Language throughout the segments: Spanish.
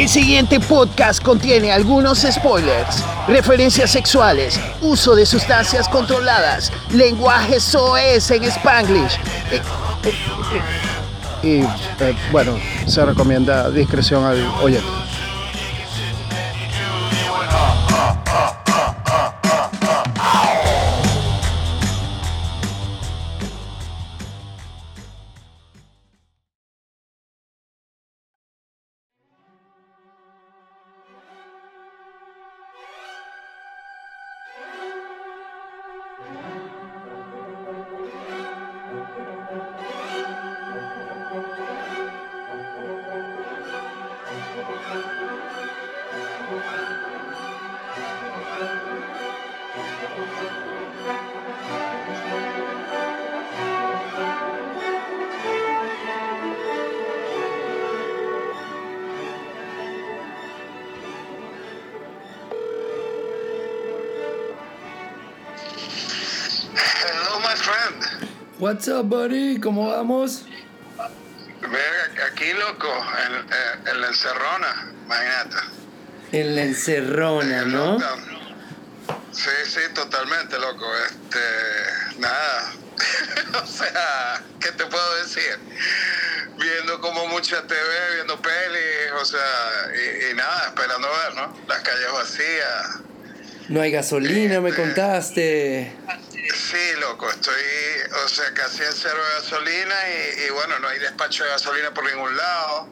El siguiente podcast contiene algunos spoilers, referencias sexuales, uso de sustancias controladas, lenguaje soez en Spanglish. Eh, Y eh, bueno, se recomienda discreción al oyente. What's up, buddy? ¿Cómo vamos? Verga, aquí loco, en, eh, en la encerrona, imagínate. En la encerrona, ¿no? Sí, sí, totalmente loco. Este, nada. o sea, ¿qué te puedo decir? Viendo como mucha TV, viendo pelis, o sea, y, y nada, esperando ver, ¿no? Las calles vacías. No hay gasolina, me contaste. Sí, loco, estoy, o sea, casi en cero de gasolina y, y bueno, no hay despacho de gasolina por ningún lado.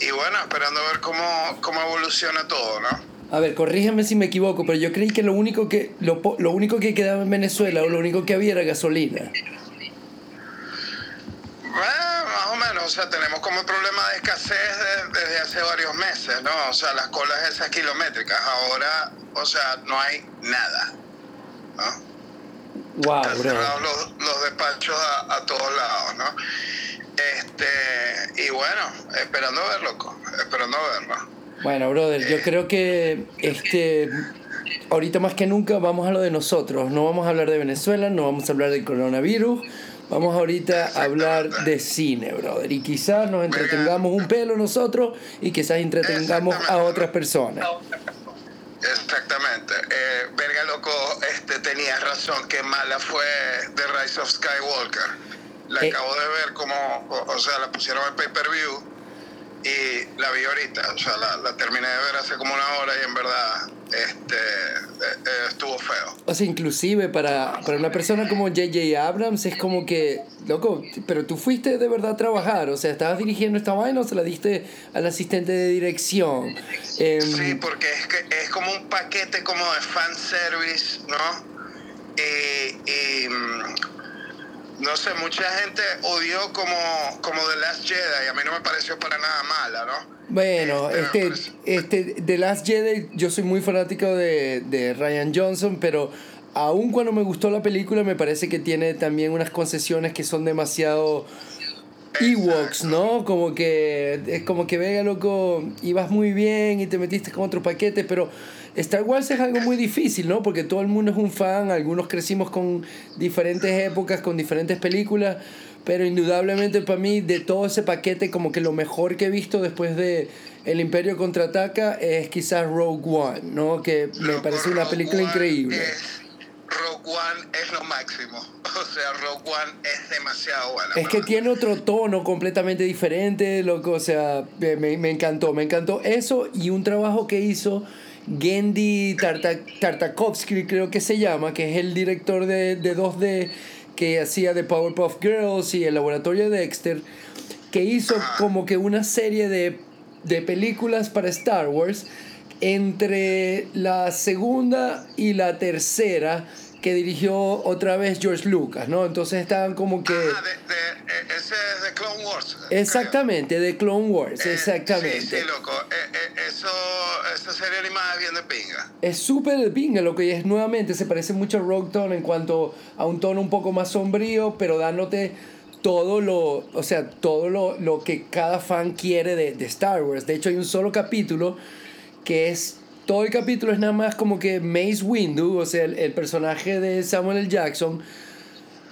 Y bueno, esperando ver cómo, cómo evoluciona todo, ¿no? A ver, corrígeme si me equivoco, pero yo creí que lo único que lo, po- lo único que quedaba en Venezuela o lo único que había era gasolina. Bueno, más o sea, tenemos como problema de escasez de- desde hace varios meses, ¿no? O sea, las colas esas kilométricas. Ahora, o sea, no hay nada, ¿no? Wow, Están bro. cerrados los, los despachos a, a todos lados, ¿no? Este, y bueno, esperando ver, loco, esperando verlo. Bueno, brother, yo creo que este ahorita más que nunca vamos a lo de nosotros. No vamos a hablar de Venezuela, no vamos a hablar del coronavirus. Vamos ahorita a hablar de cine, brother. Y quizás nos entretengamos un pelo nosotros y quizás entretengamos a otras personas. Exactamente. Eh, verga, loco, este, tenías razón, que mala fue The Rise of Skywalker. La Eh. acabo de ver como, o, o sea, la pusieron en pay-per-view y la vi ahorita. O sea, la, la terminé de ver hace como una hora y en verdad este, eh, eh, estuvo feo. O sea, inclusive para, para una persona como J.J. Abrams es como que, loco, pero tú fuiste de verdad a trabajar, o sea, estabas dirigiendo esta vaina o se la diste al asistente de dirección. Em, Sí, porque es, que es como un paquete como de fanservice, ¿no? Y, y, no sé, mucha gente odió como, como The Last Jedi, a mí no me pareció para nada mala, ¿no? Bueno, Este, este, este, The Last Jedi, yo soy muy fanático de, de Ryan Johnson, pero aun cuando me gustó la película, me parece que tiene también unas concesiones que son demasiado Ewoks, ¿no? Como que es como que venga, loco, ibas muy bien y te metiste con otro paquete, pero Star Wars es algo muy difícil, ¿no? Porque todo el mundo es un fan, algunos crecimos con diferentes épocas, con diferentes películas, pero indudablemente para mí de todo ese paquete como que lo mejor que he visto después de El Imperio contraataca es quizás Rogue One, ¿no? Que me Loco, parece una Rogue película One increíble. es- Rogue One es lo máximo. O sea, Rogue One es demasiado buena. Es que tiene otro tono completamente diferente, loco. O sea, me, me encantó, me encantó eso y un trabajo que hizo Gendy Tarta- Tartakovsky, creo que se llama, que es el director de, de 2D que hacía de Powerpuff Girls y el laboratorio de Dexter, que hizo como que una serie de, de películas para Star Wars entre la segunda y la tercera que dirigió otra vez George Lucas, ¿no? Entonces estaban como que... Ah, de, de- eh, ese es de Clone Wars. creo. Exactamente, de Clone Wars, Eh, exactamente. Sí, sí, loco. Eh, eh, eso, esa serie animada es bien de pinga. Es súper de pinga lo que es nuevamente, se parece mucho a Rogue Tone en cuanto a un tono un poco más sombrío, pero dándote todo lo, o sea, todo lo, lo que cada fan quiere de, de Star Wars. De hecho, hay un solo capítulo que es, todo el capítulo es nada más como que Mace Windu, o sea, el, el personaje de Samuel L. Jackson,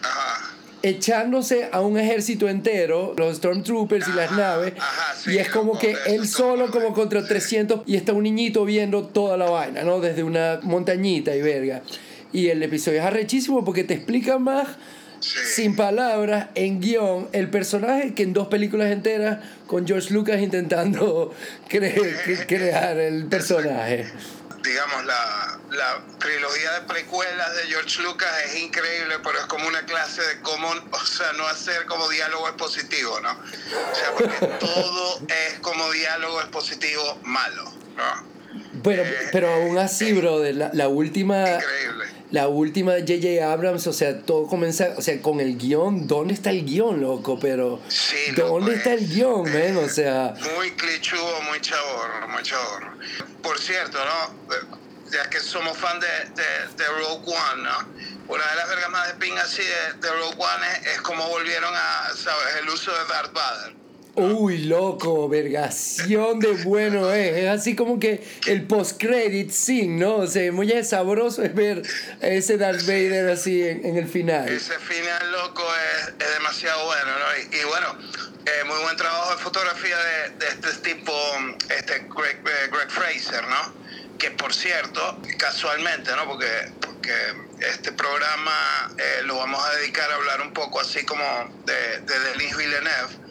Ajá. echándose a un ejército entero, los Stormtroopers y las Ajá, naves, ajá, sí, y es como que él solo como contra sí. 300 y está un niñito viendo toda la vaina, ¿no? Desde una montañita y verga. Y el episodio es arrechísimo porque te explica más Sí. sin palabras, en guion, el personaje que en dos películas enteras con George Lucas intentando cre- cre- crear el personaje. digamos, la, la trilogía de precuelas de George Lucas es increíble, pero es como una clase de cómo, o sea, no hacer como diálogo expositivo, ¿no? O sea, porque todo es como diálogo expositivo malo, ¿no? Bueno, Eh, pero aún así, brother, la, la última... Increíble. La última de J.J. Abrams, o sea, todo comienza, o sea, con el guion, ¿dónde está el guion, loco? Pero, Sí, ¿dónde loco, está el guion, man? O sea, Muy clichudo, muy chaborro, muy chaborro. Por cierto, ¿no? Eh, Ya que somos fan de, de, de Rogue One, ¿no? Una de las vergas más de ping así de, de Rogue One es, es como volvieron a, ¿sabes? El uso de Darth Vader. Uy, loco, vergación de bueno es. Es así como que el post-credit scene, ¿no? O sea, muy sabroso es ver a ese Darth Vader así en, el final. Ese final loco es, es demasiado bueno, ¿no? Y, bueno, eh, muy buen trabajo de fotografía de, este tipo, este Greg, eh, Greg Fraser, ¿no? Que por cierto, casualmente, ¿no? Porque, porque este programa eh, lo vamos a dedicar a hablar un poco así como de, de Denis Villeneuve.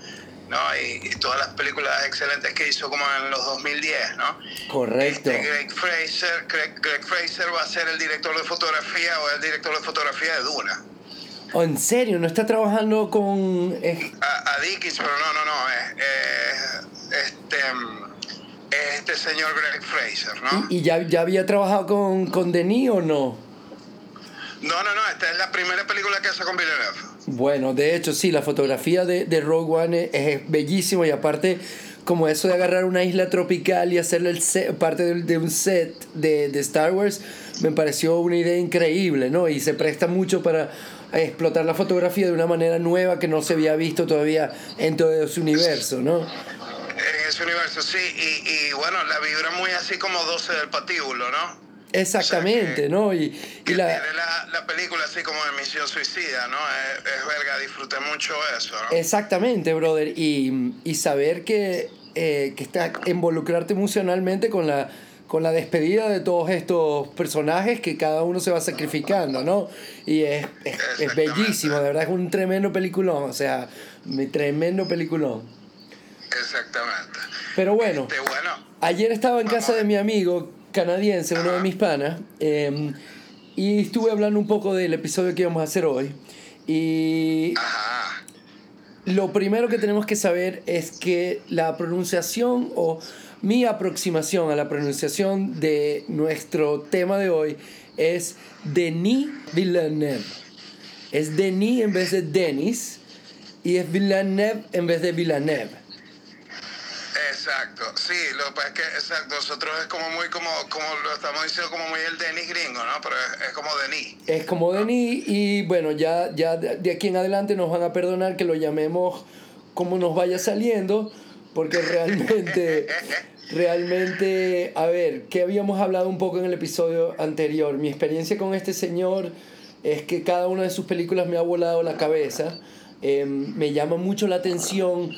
¿No? Y, y todas las películas excelentes que hizo como en los 2010, ¿no? Correcto. Este Greg Fraser, Greg, Greg Fraser va a ser el director de fotografía o el director de fotografía de Duna. Oh, en serio, no está trabajando con. es- A, a Dickens, pero no, no, no, es, es este, es este señor Greg Fraser, ¿no? y, y ya, ya había trabajado con, con Denis o no? No, no, no, esta es la primera película que hace con Villeneuve. Bueno, de hecho, sí, la fotografía de, de Rogue One es, es bellísimo y aparte, como eso de agarrar una isla tropical y hacerle el set- parte de, de un set de, de Star Wars, me pareció una idea increíble, ¿no? Y se presta mucho para explotar la fotografía de una manera nueva que no se había visto todavía en todo ese universo, ¿no? En ese universo, sí, y, y bueno, la vibra muy así como 12 del patíbulo, ¿no? Exactamente, que- ¿no? Y, Que y la, la, la película así como de Misión Suicida, ¿no? Es, es verga, disfruté mucho eso, ¿no? Exactamente, brother. Y, y saber que, eh, que está involucrarte emocionalmente con la, con la despedida de todos estos personajes que cada uno se va sacrificando, ¿no? Y es, es, bellísimo, de verdad es un tremendo peliculón, o sea, mi tremendo peliculón. Exactamente. Pero bueno, Este, bueno, ayer estaba en casa de mi amigo canadiense, uno de mis panas, eh, y estuve hablando un poco del episodio que íbamos a hacer hoy. Y. Lo primero que tenemos que saber es que la pronunciación o mi aproximación a la pronunciación de nuestro tema de hoy es Denis Villeneuve. Es Denis en vez de Denis y es Villeneuve en vez de Villeneuve. Exacto, sí, lo que pasa es que exacto, nosotros es como muy como, como lo estamos diciendo como muy el Denis gringo, ¿no? Pero es, es como Denis. Es como Denis y bueno, ya, ya de aquí en adelante nos van a perdonar que lo llamemos como nos vaya saliendo, porque realmente, realmente, a ver, que habíamos hablado un poco en el episodio anterior. Mi experiencia con este señor es que cada una de sus películas me ha volado la cabeza. Eh, me llama mucho la atención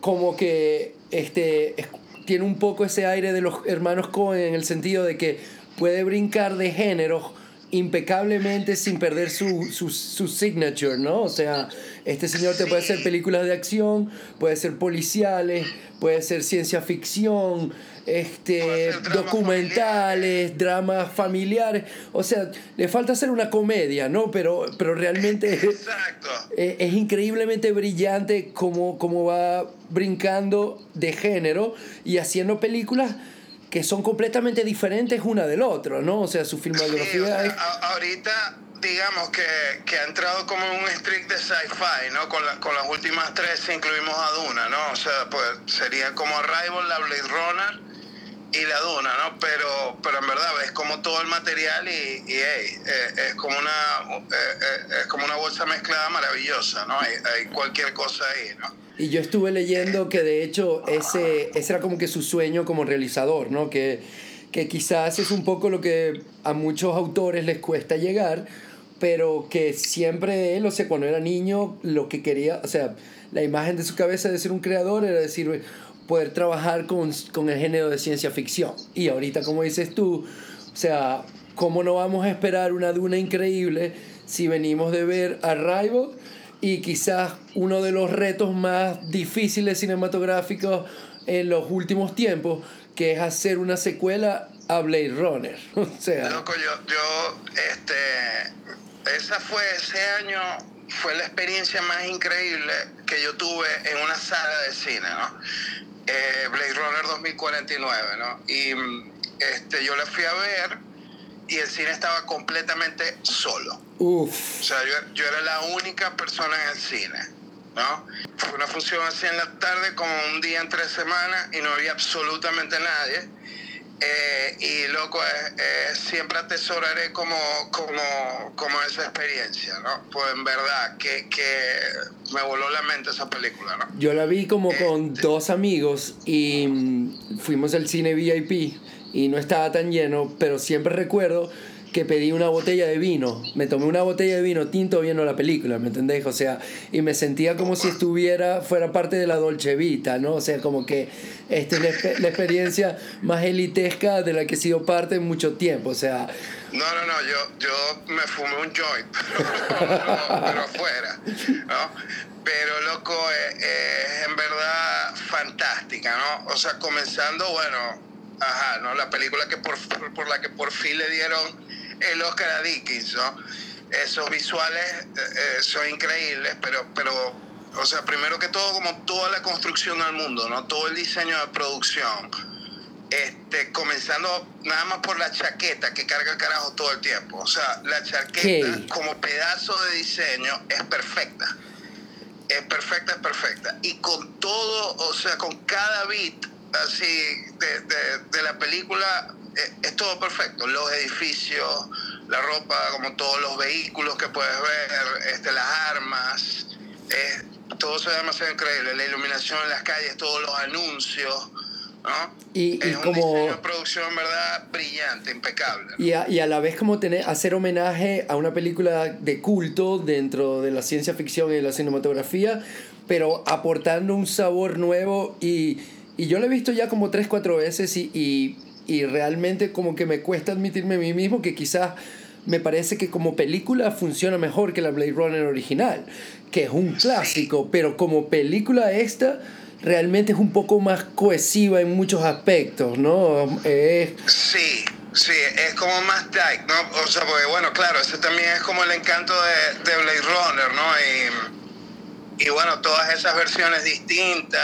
como que este, es- tiene un poco ese aire de los hermanos Cohen en el sentido de que puede brincar de géneros impecablemente sin perder su, su, su signature, ¿no? O sea, este señor te puede hacer películas de acción, puede ser policiales, puede ser ciencia ficción, este, documentales, dramas familiares. O sea, le falta hacer una comedia, ¿no? Pero, pero realmente... Eh, es increíblemente brillante como, como va brincando de género y haciendo películas que son completamente diferentes una del otro, ¿no? O sea, su Sí, filmografía o sea, es... a- ahorita digamos que, que ha entrado como un streak de sci-fi, ¿no? Con, la- con las últimas tres incluimos a Duna, ¿no? O sea, pues sería como Arrival, la Blade Runner y la Duna, ¿no? Pero, pero en verdad ves como todo el material y, y hey, eh, es como una eh, eh, es como una bolsa mezclada maravillosa, ¿no? Hay, hay cualquier cosa ahí, ¿no? Y yo estuve leyendo que de hecho ese, ese era como que su sueño como realizador, ¿no? Que, que quizás es un poco lo que a muchos autores les cuesta llegar, pero que siempre él, o sea, cuando era niño, lo que quería, o sea, la imagen de su cabeza de ser un creador era decir, poder trabajar con, con el género de ciencia ficción. Y ahorita, como dices tú, o sea, ¿cómo no vamos a esperar una duna increíble si venimos de ver Arrival y quizás uno de los retos más difíciles cinematográficos en los últimos tiempos, que es hacer una secuela a Blade Runner? Loco, yo, yo, este, esa fue ese año, fue la experiencia más increíble que yo tuve en una sala de cine, ¿no? Eh, Blade Runner 2049, ¿no? Y este, yo la fui a ver y el cine estaba completamente solo. uff. O sea, yo, yo era la única persona en el cine, ¿no? Fue una función así en la tarde, como un día en tres semanas, y no había absolutamente nadie. Eh, y loco, eh, eh, siempre atesoraré como, como, como esa experiencia, ¿no? Pues en verdad, que, que me voló la mente esa película, ¿no? Yo la vi como con dos amigos y mm, fuimos al cine VIP y no estaba tan lleno, pero siempre recuerdo que pedí una botella de vino. Me tomé una botella de vino tinto viendo la película, ¿me entendés? O sea, y me sentía como si estuviera, fuera parte de la Dolce Vita, ¿no? O sea, como que esta es la, la experiencia más elitesca de la que he sido parte en mucho tiempo. O sea, No, no, no, yo, yo me fumé un joint, pero, pero afuera, ¿no? Pero, loco, eh, eh, es en verdad fantástica, ¿no? O sea, comenzando, bueno, ajá, ¿no? La película que por, por la que por fin le dieron el Oscar a Dickens, ¿no? Esos visuales eh, eh, son increíbles, pero, pero, o sea, primero que todo, como toda la construcción del mundo, ¿no? Todo el diseño de producción este, comenzando nada más por la chaqueta que carga el carajo todo el tiempo. O sea, la chaqueta como pedazo de diseño es perfecta. Es perfecta, es perfecta. Y con todo, o sea, con cada beat así de, de- de la película, eh, es todo perfecto. Los edificios, la ropa, como todos los vehículos que puedes ver, este, las armas, eh, todo se ve demasiado increíble. La iluminación en las calles, todos los anuncios, ¿no? Y- y es un como- diseño de producción, verdad, brillante, impecable. Y a, y a la vez como tener, hacer homenaje a una película de culto dentro de la ciencia ficción y de la cinematografía, pero aportando un sabor nuevo y, y yo lo he visto ya como tres, cuatro veces y, y, y realmente como que me cuesta admitirme a mí mismo que quizás me parece que como película funciona mejor que la Blade Runner original, que es un clásico, pero como película esta realmente es un poco más cohesiva en muchos aspectos, ¿no? Es Sí, sí, es como más tight, ¿no? O sea, porque bueno, claro, ese también es como el encanto de, de Blade Runner, ¿no? Y, y bueno, todas esas versiones distintas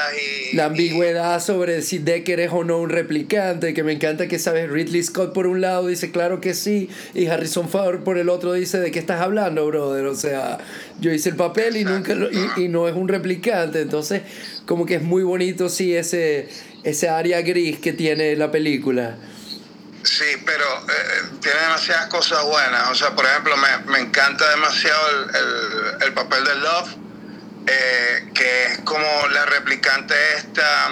y... La ambigüedad sobre si Decker es o no un replicante, que me encanta que sabes Ridley Scott por un lado dice claro que sí, y Harrison Ford por el otro dice de qué estás hablando, brother. O sea, yo hice el papel y nunca lo- y, y no es un replicante. Entonces, como que es muy bonito, sí, ese, ese área gris que tiene la película. Sí, pero eh, tiene demasiadas cosas buenas. O sea, por ejemplo, me, me encanta demasiado el, el- el papel de Love, eh, que es como la replicante esta,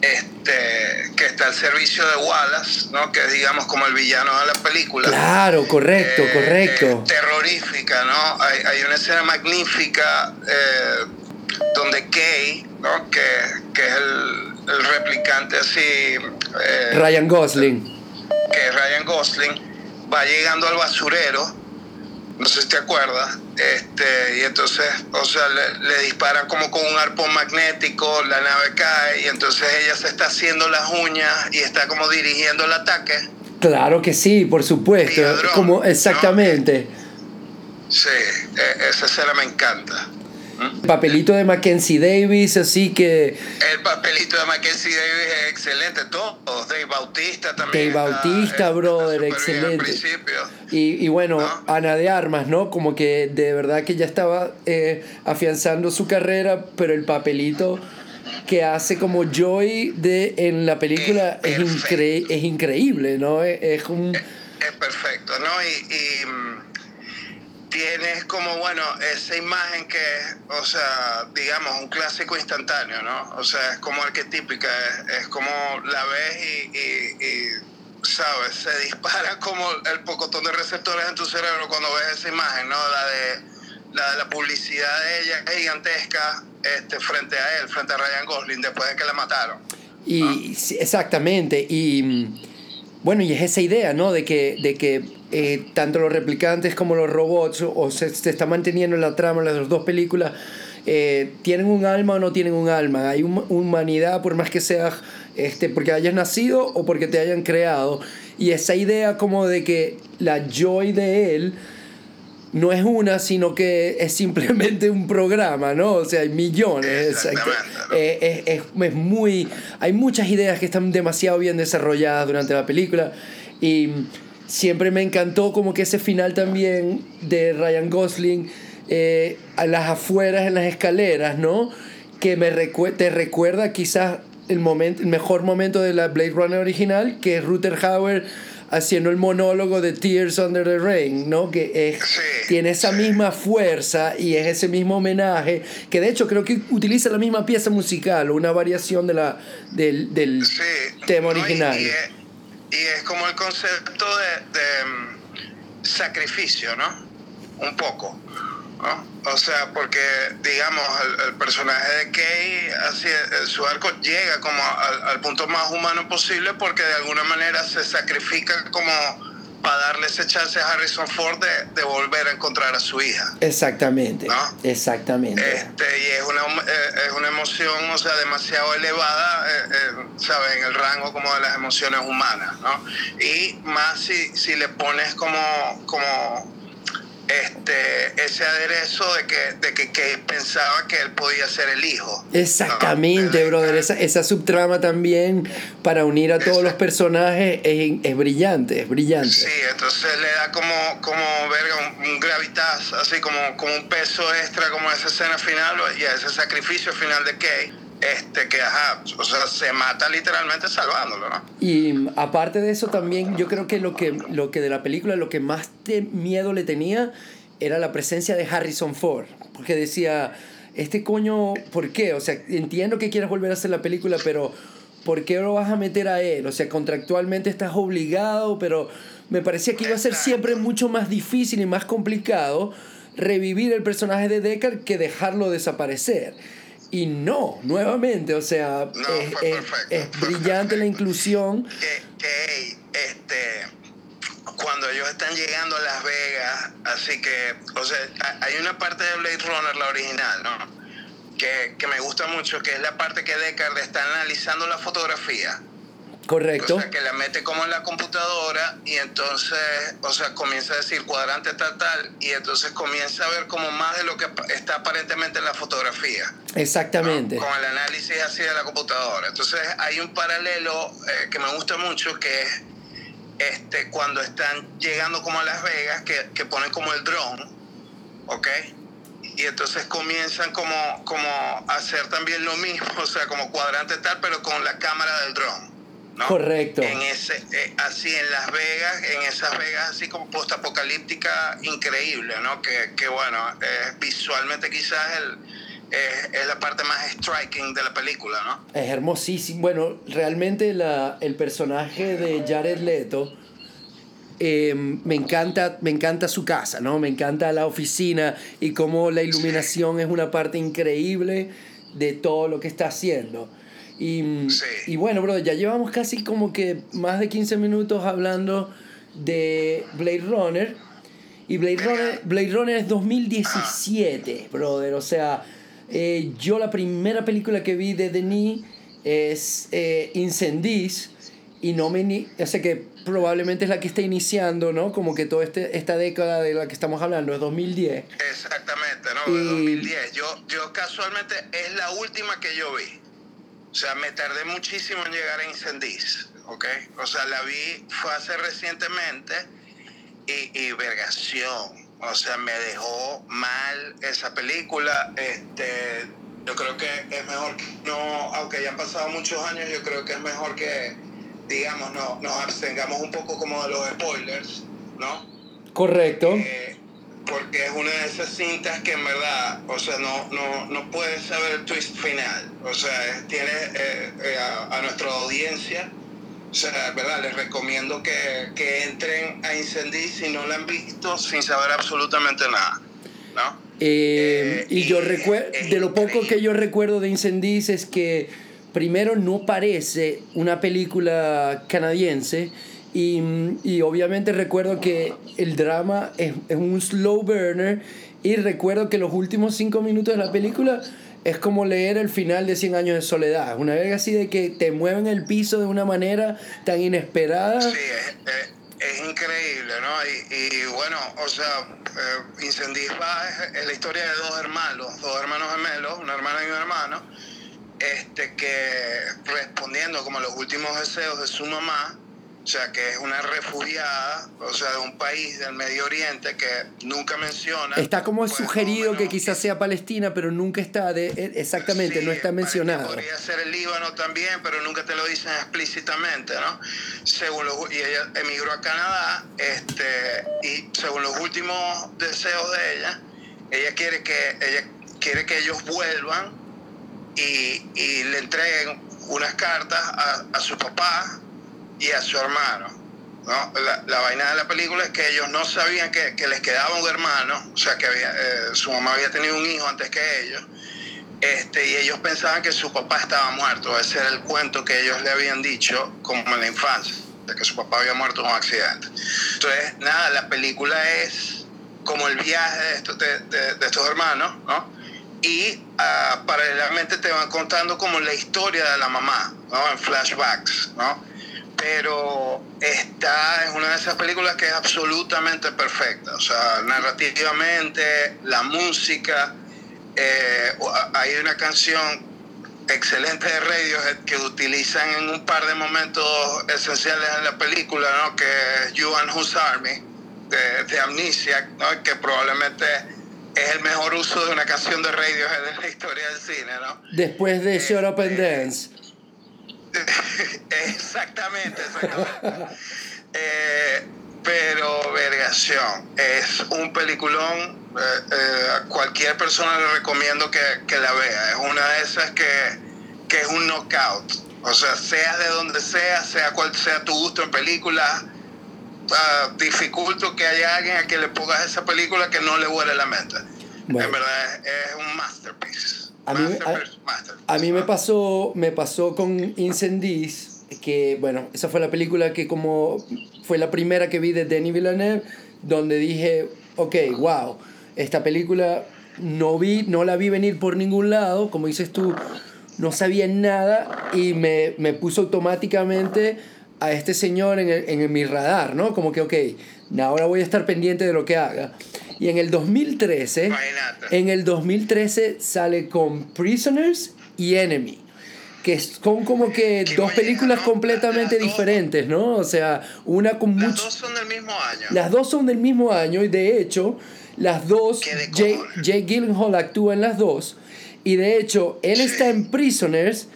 este, que está al servicio de Wallace, ¿no? Que es, digamos, como el villano de la película. Claro, correcto, Eh, correcto. eh, terrorífica, ¿no? Hay, hay una escena magnífica eh, donde Kay, ¿no? Que, que es el, el replicante así, eh, Ryan Gosling. que es Ryan Gosling, va llegando al basurero, no sé si te acuerdas, este, y entonces, o sea, le, le disparan como con un arpón magnético, la nave cae, y entonces ella se está haciendo las uñas y está como dirigiendo el ataque. Claro que sí, por supuesto. Como ¿no? exactamente. Sí, e- esa escena me encanta. Papelito de Mackenzie Davis, así que El papelito de Mackenzie Davis es excelente, todos. Dave Bautista también. Dave está- Bautista, brother, excelente. Y, y bueno, ¿No? Ana de Armas, ¿no? Como que de verdad que ya estaba eh, afianzando su carrera, pero el papelito que hace como Joy de, en la película Es es, incre- es increíble, ¿no? Es, es un... Es perfecto, ¿no? Y, y, mm, tienes como, bueno, esa imagen que es, o sea, digamos, un clásico instantáneo, ¿no? O sea, es como arquetípica, es, es como la ves y, y- y ¿sabes? Se dispara como el pocotón de receptores en tu cerebro cuando ves esa imagen, ¿no? La de la, de la publicidad de ella gigantesca este, frente a él, frente a Ryan Gosling, después de que la mataron. Y exactamente, y mm, bueno, y es esa idea, ¿no? De que, de que eh, tanto los replicantes como los robots, o se, se está manteniendo en la trama de las dos películas, eh, tienen un alma o no tienen un alma. Hay hum- humanidad, por más que sea este, porque hayas nacido o porque te hayan creado. Y esa idea como de que la joy de él no es una, sino que es simplemente un programa, ¿no? O sea, hay millones. ¿no? Eh, es, es, es muy... Hay muchas ideas que están demasiado bien desarrolladas durante la película y siempre me encantó como que ese final también de Ryan Gosling eh, a las afueras en las escaleras, ¿no? Que me recue- te recuerda quizás el, momento, el mejor momento de la Blade Runner original, que es Ruther Hauer haciendo el monólogo de Tears Under the Rain, ¿no? Que es, Sí, tiene esa sí. misma fuerza y es ese mismo homenaje, que de hecho creo que utiliza la misma pieza musical, o una variación de la, del, del Sí. tema ¿no? Y- original. Y, es, y es como el concepto de, de, mm, sacrificio, ¿no? Un poco. ¿No? O sea, porque, digamos, el, el personaje de Kay, así, eh, su arco llega como al, al punto más humano posible porque de alguna manera se sacrifica como para darle ese chance a Harrison Ford de, de volver a encontrar a su hija. Exactamente, ¿No? exactamente. Este, y es una, eh, es una emoción, o sea, demasiado elevada, eh, eh, ¿sabes? En el rango como de las emociones humanas, ¿no? Y más si, si le pones como, como este, ese aderezo de que, de que, que pensaba que él podía ser el hijo. ¿no? Exactamente, De- brother. Esa, esa subtrama también para unir a todos los personajes es, es brillante, es brillante. Sí, entonces le da como, como verga, un, un gravitas, así como, como un peso extra, como esa escena final y a ese sacrificio final de Kay, este, que ajá, o sea, se mata literalmente salvándolo, ¿no? Y aparte de eso también yo creo que lo que, lo que de la película lo que más te- miedo le tenía era la presencia de Harrison Ford. Porque decía, este coño, ¿por qué? O sea, entiendo que quieras volver a hacer la película, pero ¿por qué lo vas a meter a él? O sea, contractualmente estás obligado, pero me parecía que iba a ser siempre mucho más difícil y más complicado revivir el personaje de Deckard que dejarlo desaparecer. Y no, nuevamente, o sea, No, es, fue es- perfecto, es fue brillante la inclusión. que, que este cuando ellos están llegando a Las Vegas, así que, o sea, ha- hay una parte de Blade Runner, la original, ¿no? Que, que me gusta mucho, que es la parte que Deckard está analizando la fotografía. Correcto. O sea, que la mete como en la computadora y entonces, o sea, comienza a decir cuadrante tal, tal, y entonces comienza a ver como más de lo que está aparentemente en la fotografía. ¿no? Exactamente. Con el análisis así de la computadora. Entonces hay un paralelo eh, que me gusta mucho que es este, cuando están llegando como a Las Vegas, que, que ponen como el drone, ¿ok? Y entonces comienzan como, como a hacer también lo mismo, o sea, como cuadrante tal, pero con la cámara del drone. ¿No? Correcto. En ese, eh, así en Las Vegas, en esas Vegas así como postapocalíptica increíble, ¿no? Que, que bueno, eh, visualmente quizás el, eh, es la parte más striking de la película, ¿no? Es hermosísimo. Bueno, realmente la, el personaje de Jared Leto eh, me, encanta, me encanta su casa, ¿no? Me encanta la oficina y cómo la iluminación es una parte increíble de todo lo que está haciendo. Y, Sí. y bueno, bro, ya llevamos casi como que más de 15 minutos hablando de Blade Runner. Y Blade Runner, Blade Runner es 2017, brother. O sea, eh, yo la primera película que vi de Denis es eh, Incendies. Y no me... ni- O sea que probablemente es la que está iniciando, ¿no? Como que toda este, esta década de la que estamos hablando, es 2010. Exactamente, ¿no? Y- 2010. Yo, yo casualmente es la última que yo vi. O sea, me tardé muchísimo en llegar a Incendies, ¿ok? O sea, la vi, fue hace recientemente y, y vergación. O sea, me dejó mal esa película. Este, yo creo que es mejor que no, aunque hayan pasado muchos años, yo creo que es mejor que, digamos, no, nos abstengamos un poco como de los spoilers, ¿no? Correcto. Eh, porque es una de esas cintas que en verdad, o sea, no, no, no puedes saber el twist final. O sea, tiene eh, eh, a, a nuestra audiencia O sea, ¿verdad? Les recomiendo que, que entren a Incendi si no la han visto sin saber absolutamente nada. ¿no? Eh, Eh, y yo recuerdo, de lo poco que yo recuerdo de Incendies es que primero no parece una película canadiense y, y obviamente recuerdo que el drama es, es un slow burner y recuerdo que los últimos cinco minutos de la película es como leer el final de 100 años de soledad, una vez así de que te mueven el piso de una manera tan inesperada. Sí, es, es- es increíble, ¿no? Y, y bueno, o sea, eh, es, la historia de dos hermanos, dos hermanos gemelos, una hermana y un hermano, este, que respondiendo como los últimos deseos de su mamá, o sea, que es una refugiada, o sea, de un país del Medio Oriente que nunca menciona. Está como pues, sugerido que quizás sea Palestina, pero nunca está de, e- exactamente, Sí, no está mencionado. Podría ser el Líbano también, pero nunca te lo dicen explícitamente, ¿no? Según los, y ella emigró a Canadá, este, y según los últimos deseos de ella, ella quiere que ella quiere que ellos vuelvan y, y le entreguen unas cartas a, a su papá y a su hermano. ¿no? La, la vaina de la película es que ellos no sabían que, que les quedaba un hermano, o sea, que había, eh, su mamá había tenido un hijo antes que ellos, este, y ellos pensaban que su papá estaba muerto. Ese era el cuento que ellos le habían dicho como en la infancia, de que su papá había muerto en un accidente. Entonces, nada, la película es como el viaje de estos, de, de- de estos hermanos, ¿no? Y ah, paralelamente te van contando como la historia de la mamá, ¿no? En flashbacks, ¿no? Pero esta es una de esas películas que es absolutamente perfecta. O sea, narrativamente, la música, eh, hay una canción excelente de Radiohead que utilizan en un par de momentos esenciales en la película, ¿no? que es You and Whose Army, de, de Amnesia, ¿no? que probablemente es el mejor uso de una canción de Radiohead en la historia del cine. ¿no? Después de Shut Up and Este, Dance. Exactamente, exactamente. Eh, pero Vergación es un peliculón. eh, eh, a cualquier persona le recomiendo que, que la vea. Es una de esas que, que es un knockout. O sea, sea de donde sea, sea cual sea tu gusto en películas, ah, dificulto que haya alguien a que le pongas esa película que no le vuele la mente. Bueno. En verdad es, es un masterpiece. A mí, a, masterpiece, a mí me pasó, me pasó con Incendies, que bueno, esa fue la película que como fue la primera que vi de Denis Villeneuve, donde dije, ok, wow, esta película no vi, no la vi venir por ningún lado, como dices tú, no sabía nada y me, me puso automáticamente a este señor en, el- en mi radar, ¿no? Como que, ok, ahora voy a estar pendiente de lo que haga. Y en el 2013, Imagínate. en el 2013 sale con Prisoners y Enemy. Que son como que dos películas completamente Las dos- diferentes, ¿no? O sea, una con Las mucho... dos son del mismo año. Las dos son del mismo año y de hecho, las dos, Jake. Jake Gyllenhaal actúa en las dos. Y de hecho, él Sí. está en Prisoners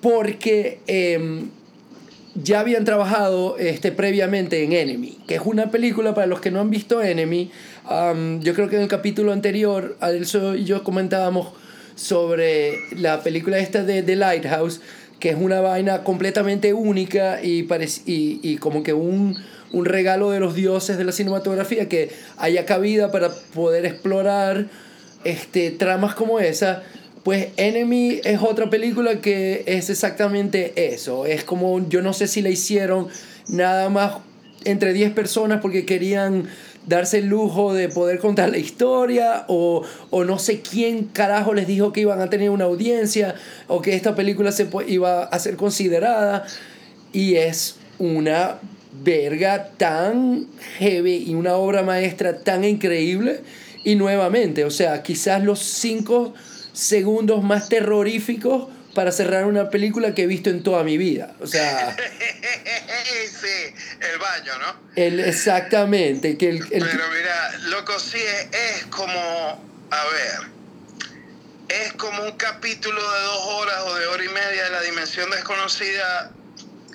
porque em, ya habían trabajado este, previamente en Enemy, que es una película para los que no han visto Enemy. am, yo creo que en el capítulo anterior, Adelso y yo comentábamos sobre la película esta de The Lighthouse, que es una vaina completamente única y, y, y como que un, un regalo de los dioses de la cinematografía, que haya cabida para poder explorar este, tramas como esa. Pues Enemy es otra película que es exactamente eso. Es como, yo no sé si la hicieron nada más entre 10 personas porque querían darse el lujo de poder contar la historia o, o no sé quién carajo les dijo que iban a tener una audiencia o que esta película se iba a ser considerada. Y es una verga tan heavy y una obra maestra tan increíble. Y nuevamente, o sea, quizás los cinco segundos más terroríficos para cerrar una película que he visto en toda mi vida. O sea, sí, el baño, ¿no? el, exactamente, que el, el- Pero mira, loco, sí, es, es como, a ver, es como un capítulo de dos horas o de hora y media de La Dimensión Desconocida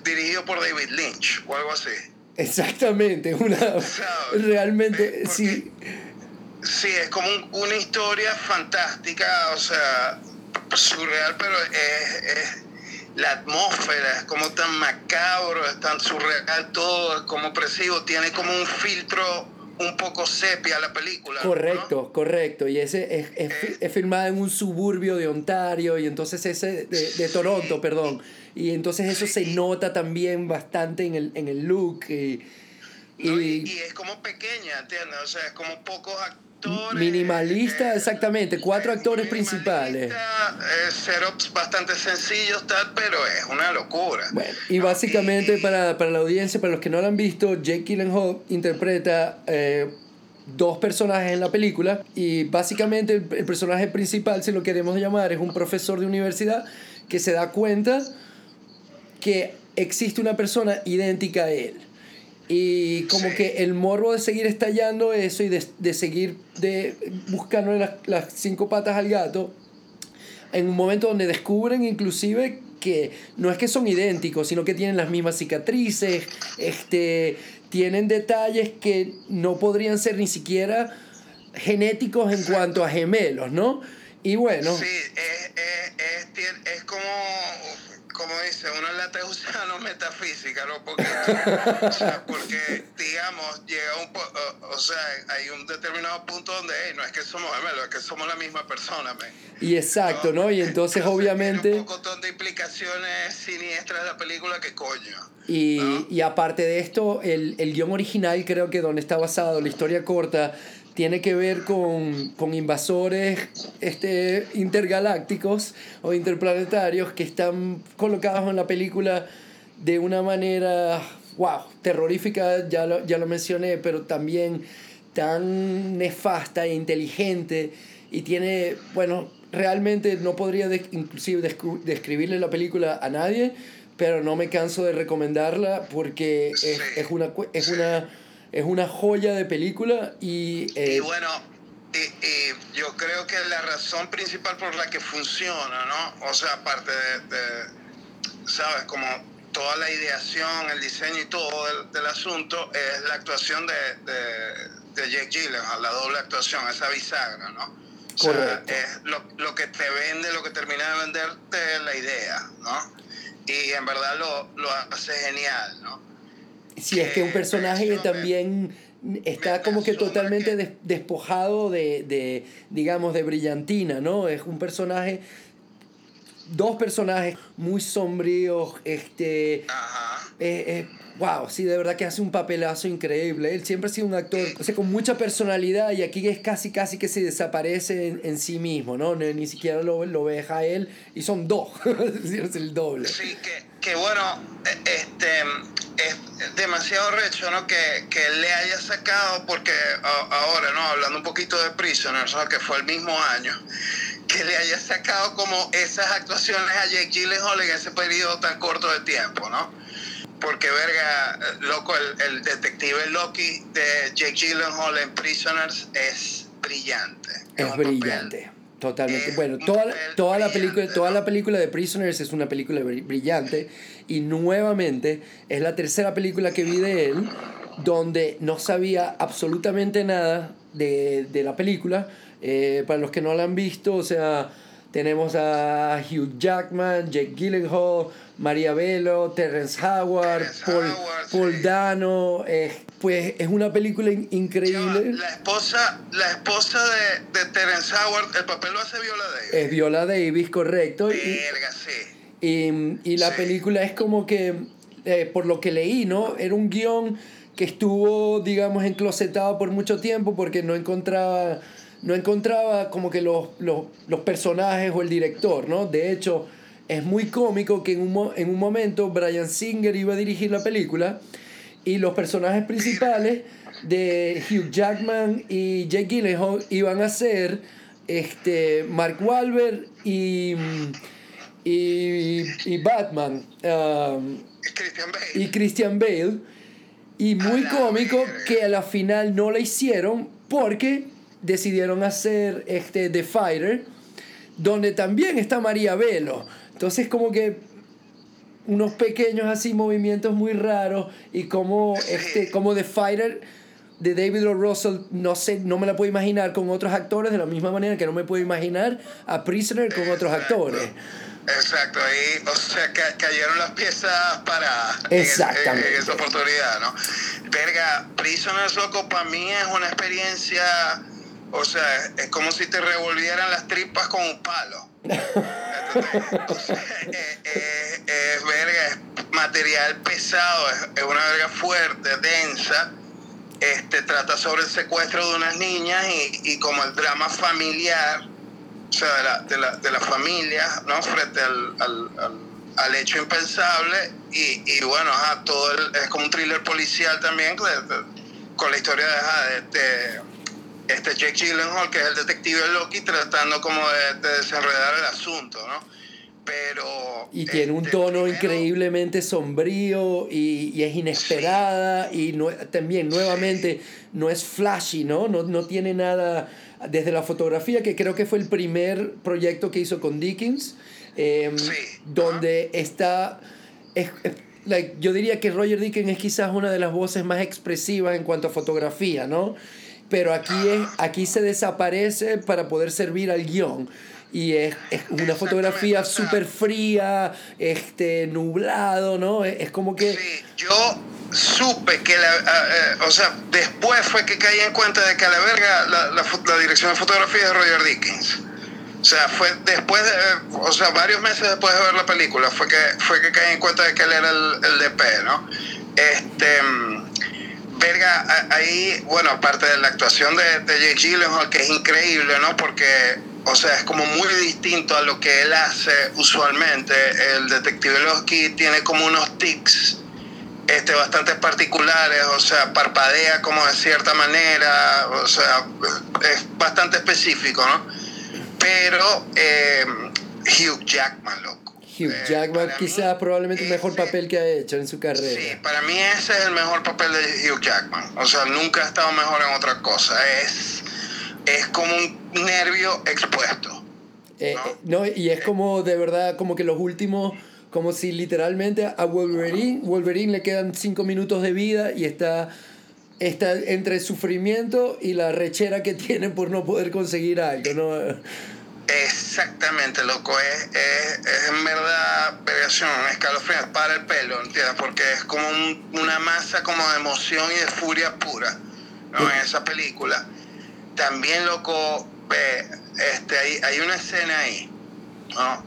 dirigido por David Lynch o algo así. exactamente, una, ¿Sabes? realmente, sí, Sí, es como un- una historia fantástica, o sea, surreal, pero es, es- la atmósfera es como tan macabro, es tan surreal todo, es como opresivo, tiene como un filtro un poco sepia la película. Correcto, correcto. Y ese es, es, Eh. es filmada en un suburbio de Ontario y entonces ese de, de Toronto, perdón. Y entonces eso se nota también bastante en el, en el look y, ¿no? Y, y y es como pequeña, ¿entiendes? O sea, es como pocos actores. Minimalista, eh, exactamente, cuatro actores principales. eh, setups bastante sencillos, tal, pero es una locura. Bueno, y básicamente Y- para, para la audiencia, para los que no lo han visto, Jake Gyllenhaal interpreta eh, dos personajes en la película y básicamente el, el personaje principal, si lo queremos llamar, es un profesor de universidad que se da cuenta que existe una persona idéntica a él. Y como Sí. que el morbo de seguir estallando eso y de, de seguir de buscando las, las cinco patas al gato, en un momento donde descubren inclusive que no es que son idénticos, sino que tienen las mismas cicatrices, este, tienen detalles que no podrían ser ni siquiera genéticos en cuanto a gemelos, ¿no? Y bueno, Sí, es, es, es, es como, como dice, una lata de gusano metafísica, ¿no? Porque, o sea, porque, digamos, llega un po- o, o sea, hay un determinado punto donde, hey, no es que somos gemelos, es que somos la misma persona, men. y exacto, ¿no? Y entonces Tiene obviamente... un montón de implicaciones siniestras de la película que coño. Y, ¿no? y aparte de esto, el, el guion original, creo que donde está basado la historia corta, tiene que ver con, con invasores este, intergalácticos o interplanetarios que están colocados en la película de una manera, wow, terrorífica, ya lo, ya lo mencioné, pero también tan nefasta e inteligente y tiene, bueno, realmente no podría de- inclusive describirle la película a nadie, pero no me canso de recomendarla porque es, es una, es, una, es una joya de película y... eh, Y bueno, yo creo que la razón principal por la que funciona, ¿no? O sea, aparte de, de, ¿sabes? Como toda la ideación, el diseño y todo del, del asunto es la actuación de, de, de Jake Gyllenhaal, la doble actuación, esa bisagra, ¿no? O sea, Correcto. es lo, lo que te vende, lo que termina de venderte la idea, ¿no? Y en verdad lo, lo hace genial, ¿no? Si es que un Eh, personaje que también está como que totalmente despojado de, de, digamos, de brillantina, ¿no? Es un personaje, dos personajes muy sombríos, este, Ajá. eh, eh, wow, sí, de verdad que hace un papelazo increíble. Él siempre ha sido un actor, o sea, con mucha personalidad y aquí es casi, casi que se desaparece en, en sí mismo, ¿no? Ni, ni siquiera lo, lo ves a él y son dos, es el doble. Sí, que, que bueno, eh, este es demasiado recho, ¿no? Que, que le haya sacado, porque a- ahora, ¿no? Hablando un poquito de Prisoners, ¿no? Que fue el mismo año, que le haya sacado como esas actuaciones a Jake Gyllenhaal en ese periodo tan corto de tiempo, ¿no? Porque, verga, loco, el, el detective Loki de Jake Gyllenhaal en Prisoners es brillante. Es papel brillante. Totalmente. es Bueno, toda, toda, la película, toda la película de Prisoners es una película bri- brillante. Y nuevamente es la tercera película que vi de él donde no sabía absolutamente nada de, de la película. Eh, para los que no la han visto, o sea, tenemos a Hugh Jackman, Jake Gyllenhaal, María Velo, Terrence Howard, Terrence Paul, Howard, Paul sí. Dano. eh, pues es una película in- increíble. La esposa, la esposa de, de Terence Howard, el papel lo hace Viola Davis. Es Viola Davis, correcto. Y, Verga, sí. y, y la Sí. película es como que, eh, por lo que leí, ¿no? Era un guion que estuvo, digamos, enclosetado por mucho tiempo porque no encontraba, no encontraba como que los, los, los personajes o el director, ¿no? De hecho, es muy cómico que en un, en un momento Brian Singer iba a dirigir la película y los personajes principales de Hugh Jackman y Jake Gyllenhaal iban a ser este, Mark Wahlberg y, y, y Batman um, Christian Bale. y Christian Bale. Y muy A la cómico que a la final no la hicieron porque decidieron hacer este The Fighter, donde también está María Velo. Entonces como que unos pequeños así movimientos muy raros y como, este, como The Fighter de David O. Russell no sé, no me la puedo imaginar con otros actores de la misma manera que no me puedo imaginar a Prisoner con otros actores. Exacto, ahí, o sea, cayeron las piezas para Exactamente. En, esa oportunidad, ¿no? Verga, Prisoners, loco, para mí es una experiencia, o sea, es como si te revolvieran las tripas con un palo. es, verga, es material pesado, es, es una verga fuerte, densa este, trata sobre el secuestro de unas niñas y, y como el drama familiar, o sea, de la, de la, de la familia, ¿no? Frente al, al, al, hecho impensable y, y bueno, todo es como un thriller policial también con la historia de, de, este Jake Gyllenhaal, que es el detective Loki, tratando como de, de desenredar el asunto, ¿no? pero... Y tiene un este, tono increíblemente sombrío y, y es inesperada y no, también nuevamente no es flashy, ¿no? ¿no? No tiene nada desde la fotografía, que creo que fue el primer proyecto que hizo con Dickens, em, donde está... like, yo diría que Roger Dickens es quizás una de las voces más expresivas en cuanto a fotografía, ¿no? Pero aquí, es, aquí se desaparece para poder servir al guion y es, es una fotografía súper fría, este, nublado, ¿no? Es, como que... Sí, yo supe que la... Eh, o sea, después fue que caí en cuenta de que a la verga la, la, dirección de fotografía es de Roger Dickens. O sea, fue después de, o sea, varios meses después de ver la película, fue que, fue que caí en cuenta de que él era el, el DP, ¿no? Este, verga, ahí, bueno, aparte de la actuación de, de Jake Gyllenhaal, que es increíble, ¿no? Porque o sea, es como muy distinto a lo que él hace usualmente. El detective Losky tiene como unos tics este, bastante particulares, o sea, parpadea como de cierta manera, o sea, es bastante específico, ¿no? Pero eh, Hugh Jackman, loco. Hugh eh, Jackman quizás probablemente el mejor papel que ha hecho en su carrera. Sí, para mí ese es el mejor papel de Hugh Jackman. O sea, nunca ha estado mejor en otra cosa. Es es como un nervio expuesto. Eh, ¿no? y es como de verdad, como que los últimos, como si literalmente a Wolverine, Wolverine le quedan cinco minutos de vida y está, está entre el sufrimiento y la rechera que tiene por no poder conseguir algo, ¿no? Exactamente, loco, es, es, es en verdad variación, escalofrío, para el pelo, ¿entiendes? Porque es como una masa como de emoción y de furia pura, ¿no? En esa película también, loco, este, hay, hay una escena ahí, ¿no?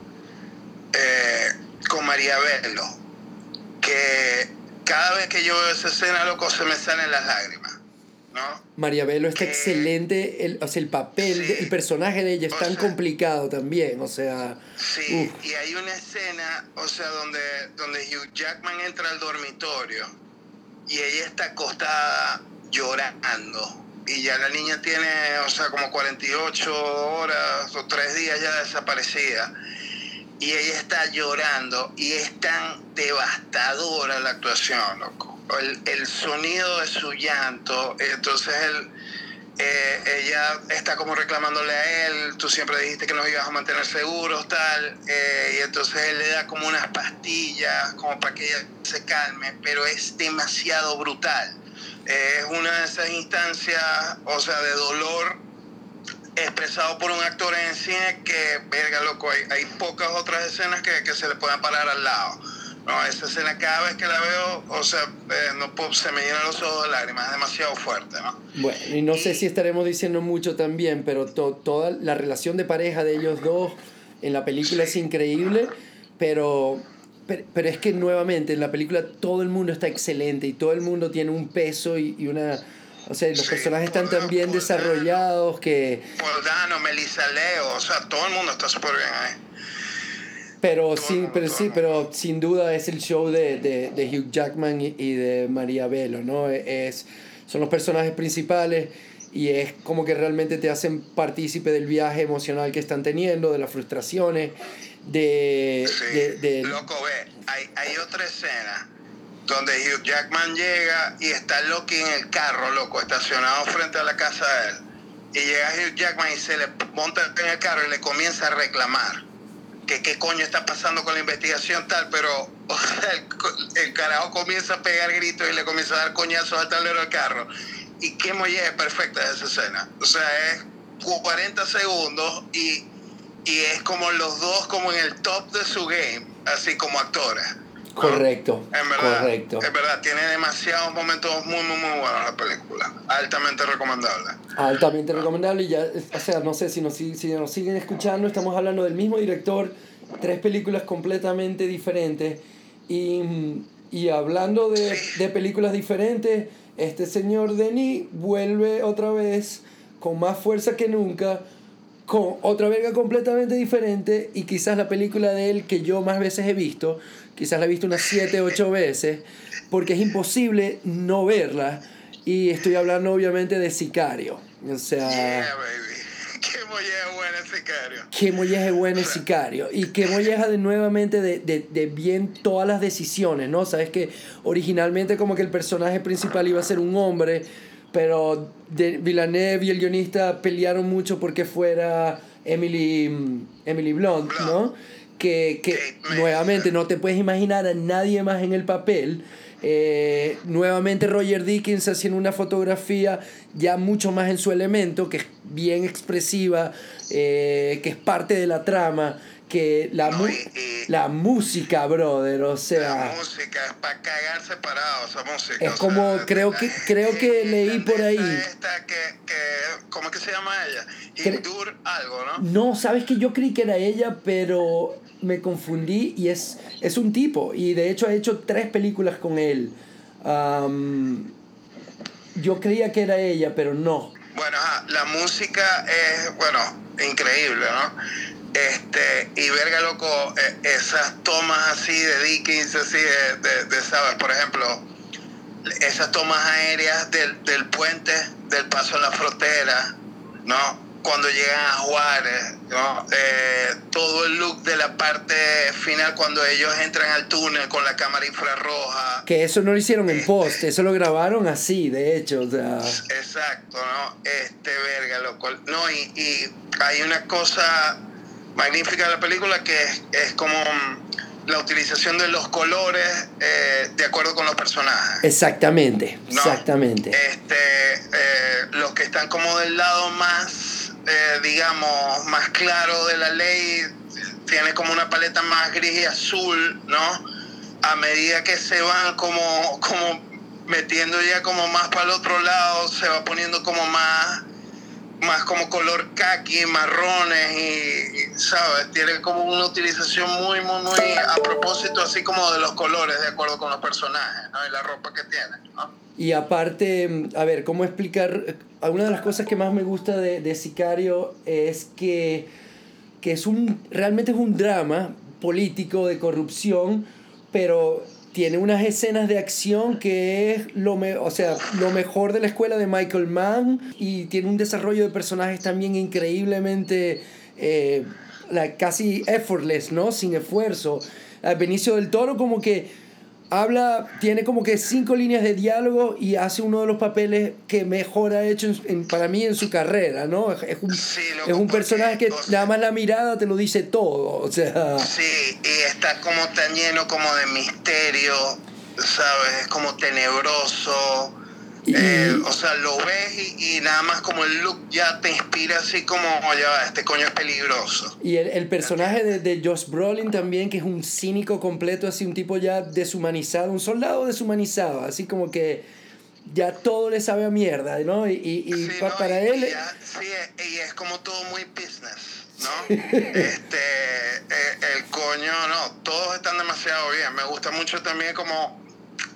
Eh, con María Velo, que cada vez que yo veo esa escena, loco, se me salen las lágrimas, ¿no? María Velo está excelente, el, o sea, el papel, el personaje de ella es tan complicado también, o sea... Sí, y hay una escena, o sea, donde, donde Hugh Jackman entra al dormitorio y ella está acostada llorando y ya la niña tiene, o sea, como 48 horas o tres días ya desaparecida. Y ella está llorando y es tan devastadora la actuación, loco. El, el sonido de su llanto, entonces él, eh, ella está como reclamándole a él, tú siempre dijiste que nos ibas a mantener seguros, tal, eh, y entonces él le da como unas pastillas como para que ella se calme, pero es demasiado brutal es una de esas instancias, o sea, de dolor expresado por un actor en cine que, verga, loco, hay, hay pocas otras escenas que, que, se le puedan parar al lado. No, esa escena cada vez que la veo, o sea, eh, no se me llenan los ojos de lágrimas, es demasiado fuerte, ¿no? Bueno, y no sé si estaremos diciendo mucho también, pero toda la relación de pareja de ellos dos en la película es increíble, pero pero, es que nuevamente en la película todo el mundo está excelente y todo el mundo tiene un peso y, y una... O sea, los personajes están tan bien desarrollados que... Paul Dano, Melissa Leo, o sea, todo el mundo está súper bien ahí. Pero sí, pero sí, pero sin duda es el show de, de, de Hugh Jackman y, de María Velo, ¿no? Es, son los personajes principales y es como que realmente te hacen partícipe del viaje emocional que están teniendo, de las frustraciones de... de, Loco, ve, hay, hay otra escena donde Hugh Jackman llega y está Loki en el carro, loco, estacionado frente a la casa de él. Y llega Hugh Jackman y se le monta en el carro y le comienza a reclamar que qué coño está pasando con la investigación tal, pero el, carajo comienza a pegar gritos y le comienza a dar coñazos al tablero del carro. y qué molleje perfecta es esa escena. O sea, es 40 segundos y, y es como los dos como en el top de su game, así como actores. Correcto. En verdad, correcto. Es verdad, tiene demasiados momentos muy, muy, muy buenos la película. Altamente recomendable. Altamente recomendable y ya, o sea, no sé si nos, si nos siguen escuchando, estamos hablando del mismo director, tres películas completamente diferentes y, y hablando de, de películas diferentes, este señor Denis vuelve otra vez con más fuerza que nunca, con otra verga completamente diferente y quizás la película de él que yo más veces he visto, quizás la he visto unas 7, 8 veces, porque es imposible no verla. Y estoy hablando obviamente de Sicario. O sea... Yeah, baby. Qué molleja buena es Sicario. Qué molleja buena es Sicario. Y qué molleja de nuevamente de, de, de bien todas las decisiones, ¿no? Sabes que originalmente como que el personaje principal iba a ser un hombre, pero de Villeneuve y el guionista pelearon mucho porque fuera Emily, Emily Blunt, ¿no? Que, que nuevamente no te puedes imaginar a nadie más en el papel. Eh, nuevamente Roger Dickens haciendo una fotografía ya mucho más en su elemento, que es bien expresiva, eh, que es parte de la trama, que la, No, mu- y- y- la música, brother, o sea... La música es para cagarse parado, esa música. Es como- sea, creo la- que- creo que leí por ahí. Esta que, que, ¿Cómo es que se llama ella? Hindur algo, ¿no? No, sabes que yo creí que era ella, pero me confundí y es, es un tipo. Y de hecho ha hecho tres películas con él. Am, yo creía que era ella, pero no. Bueno, la música es, bueno, increíble, ¿no? Este, y verga, loco, eh, esas tomas así de Dickens, así de, de, de, ¿sabes? Por ejemplo, esas tomas aéreas del, del puente, del paso en la frontera, ¿no? Cuando llegan a Juárez, ¿no? Eh, todo el look de la parte final, cuando ellos entran al túnel con la cámara infrarroja. Que eso no lo hicieron en post, eso lo grabaron así, de hecho. O sea, Exacto, ¿no? Este, verga, loco. No, y, y hay una cosa magnífica de la película que es, es como mm, la utilización de los colores eh, de acuerdo con los personajes. exactamente, ¿no? exactamente. Este, eh, los que están como del lado más, eh, digamos, más claro de la ley, tiene como una paleta más gris y azul, ¿no? A medida que se van como, como metiendo ya como más para el otro lado, se va poniendo como más, más como color kaki, marrones y, ¿sabes? Tiene como una utilización muy, muy, muy a propósito, así como de los colores, de acuerdo con los personajes, ¿no? Y la ropa que tienen, ¿no? Y aparte, a ver, ¿cómo explicar? Una de las cosas que más me gusta de, de Sicario es que, que es un, realmente es un drama político de corrupción, pero tiene unas escenas de acción que es lo, me, o sea, lo mejor de la escuela de Michael Mann y tiene un desarrollo de personajes también increíblemente eh, casi effortless, ¿no? Sin esfuerzo. Benicio del Toro como que habla, tiene como que cinco líneas de diálogo y hace uno de los papeles que mejor ha hecho en- en- para mí en su carrera, ¿no? Es, un, Sí, es un personaje que nada más la mirada te lo dice todo, o sea... Sí, y está como tan lleno como de misterio, ¿sabes? Es como tenebroso. Eh, o sea, lo ves y, y nada más como el look ya te inspira así como, va, este coño es peligroso. Y el, el personaje de, de Josh Brolin también, que es un cínico completo, así un tipo ya deshumanizado, un soldado deshumanizado, así como que ya todo le sabe a mierda, ¿no? Y, y, y Sí, para Y- él... ya- sí, y es como todo muy business, ¿no? este, eh, el coño, no, todos están demasiado bien. Me gusta mucho también como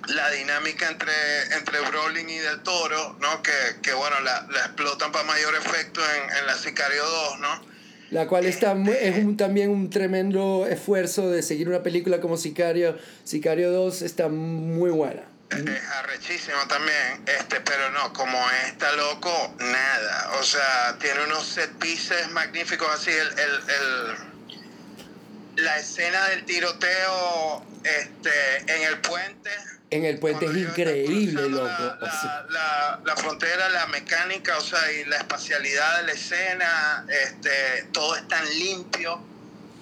la dinámica entre, entre Brolin y Del Toro, ¿no? Que, que bueno, la, la explotan para mayor efecto en, en la Sicario 2, ¿no? La cual está es un- también un tremendo esfuerzo de seguir una película como Sicario. Sicario 2 está muy buena. Es arrechísimo también, este, pero no, como está loco, nada. O sea, tiene unos set pieces magníficos así, el, el, el- la escena del tiroteo este, en el puente. En el puente es increíble, loco. La, O sea, la- la- la frontera, la mecánica, o sea, y la espacialidad de la escena, este, todo es tan limpio,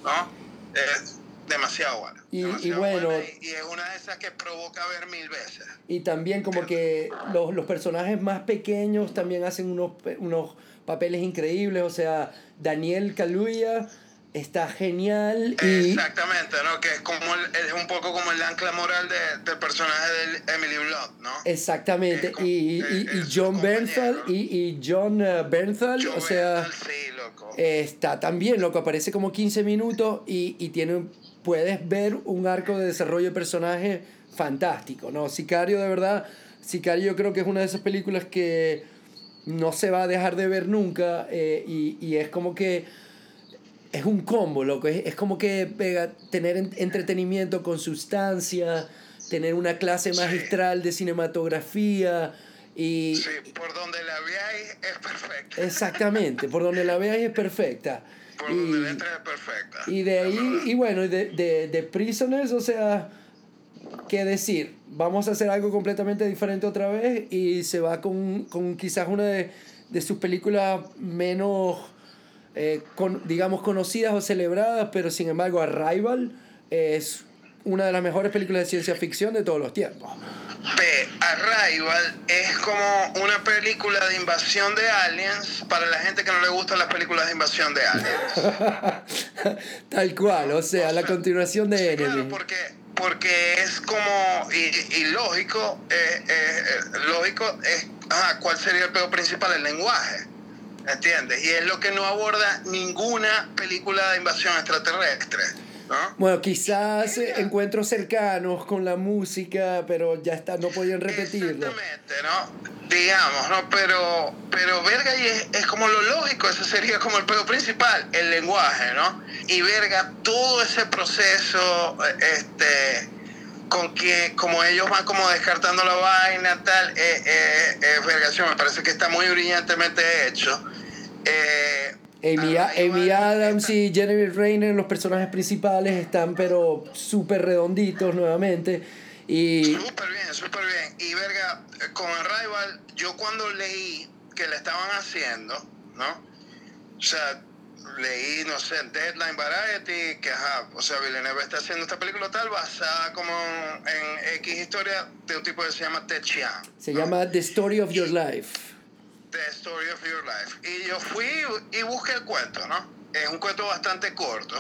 ¿no? Es- demasiado buena. Y- y bueno- y, y es una de esas que provoca ver mil veces. Y también como que los, los personajes más pequeños también hacen unos, unos papeles increíbles. O sea, Daniel Kaluuya está genial y... Exactamente, ¿no? Que es como el- es un poco como el ancla moral de- del personaje de Emily Blunt, ¿no? Exactamente. Como- Y, y, y John Bernthal compañero. y, y John eh, Bernthal, o sea... Bernthal, sí, loco. Está también, loco, aparece como 15 minutos y, y tiene, puedes ver un arco de desarrollo de personaje fantástico, ¿no? Sicario, de verdad, Sicario yo creo que es una de esas películas que no se va a dejar de ver nunca eh, y, y es como que es un combo, loco, es, es como que pega, tener en- entretenimiento con sustancia, tener una clase Sí. magistral de cinematografía y... Sí, por donde la veáis es perfecta. Exactamente, por donde la veas es perfecta. Por donde la Y, es perfecta. y de ahí, y bueno, y de, de, de Prisoners, o sea, qué decir, vamos a hacer algo completamente diferente otra vez y se va con, con quizás una de, de sus películas menos, eh, con, digamos, conocidas o celebradas, pero sin embargo, Arrival es una de las mejores películas de ciencia ficción de todos los tiempos. Ve, Arrival es como una película de invasión de aliens para la gente que no le gustan las películas de invasión de aliens. Tal cual, o sea, la continuación de Sí, Enemy. claro, porque, porque es como, y, y lógico, eh, eh, lógico es, ajá, ¿cuál sería el peor principal? El lenguaje, ¿entiendes? Y es lo que no aborda ninguna película de invasión extraterrestre, ¿no? Bueno, quizás encuentros cercanos con la música, pero ya está, no podían repetirlo. Exactamente, ¿no? Digamos, ¿no? Pero, pero verga, y es, es como lo lógico, ese sería como el peor principal, el lenguaje, ¿no? Y verga, todo ese proceso, eh, este, con que como ellos van como descartando la vaina, tal, eh, eh, eh, vergación, me parece que está muy brillantemente hecho. Eh, Amy, arriba Amy Adams y Jennifer Rayner, los personajes principales, están pero súper redonditos nuevamente. Y Súper bien, súper bien. Y verga, eh, con Arrival, yo cuando leí que le estaban haciendo, ¿no? O sea, leí, no sé, Deadline Variety, que ajá, o sea, Villeneuve está haciendo esta película tal, basada como en X historia de un tipo que se llama Ted Chiang. se ¿no? llama The Story of Your Life. The Story of Your Life. Y yo fui y busqué el cuento, ¿no? Es un cuento bastante corto.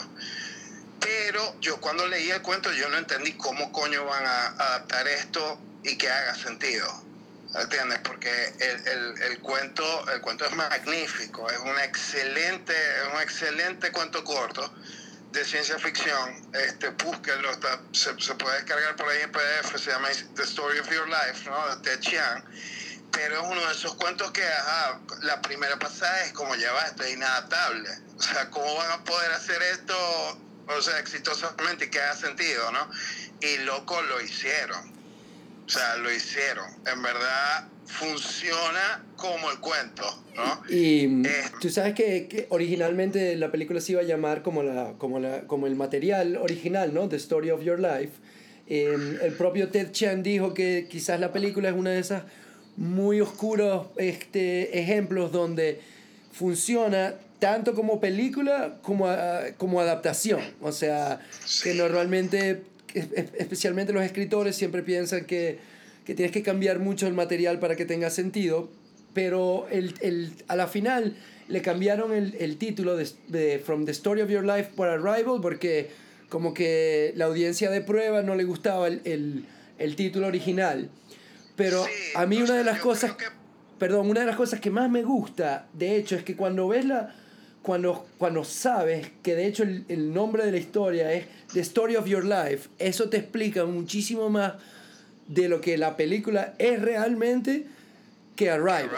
Pero yo cuando leí el cuento yo no entendí cómo coño van a adaptar esto y que haga sentido. ¿Entiendes? Porque el, el, el cuento, el cuento es magnífico, es un excelente, es un excelente cuento corto de ciencia ficción. Este, búsquenlo, está, se, puede descargar por ahí en PDF, se llama The Story of Your Life, ¿no? De Chiang pero es uno de esos cuentos que ajá, la primera pasada es como ya esto es inadaptable. O sea, ¿cómo van a poder hacer esto, o sea, exitosamente y que haga sentido, no? Y loco, lo hicieron. O sea, lo hicieron. En verdad, funciona como el cuento, ¿no? Y Eh. tú sabes que, que originalmente la película se iba a llamar como, la, como, la, como el material original, ¿no? The Story of Your Life. Eh, el propio Ted Chiang dijo que quizás la película es una de esas muy oscuros este, ejemplos donde funciona tanto como película como, a- como adaptación. O sea, que Sí. normalmente, es- es- especialmente los escritores, siempre piensan que, que tienes que cambiar mucho el material para que tenga sentido. Pero el, el, a la final le cambiaron el, el título de, de From the Story of Your Life por Arrival porque como que la audiencia de prueba no le gustaba el, el, el título original. Pero Sí, a mí una de las cosas que- perdón, una de las cosas que más me gusta, de hecho, es que cuando ves la. Cuando, cuando sabes que de hecho el, el nombre de la historia es The Story of Your Life, eso te explica muchísimo más de lo que la película es realmente que Arrival.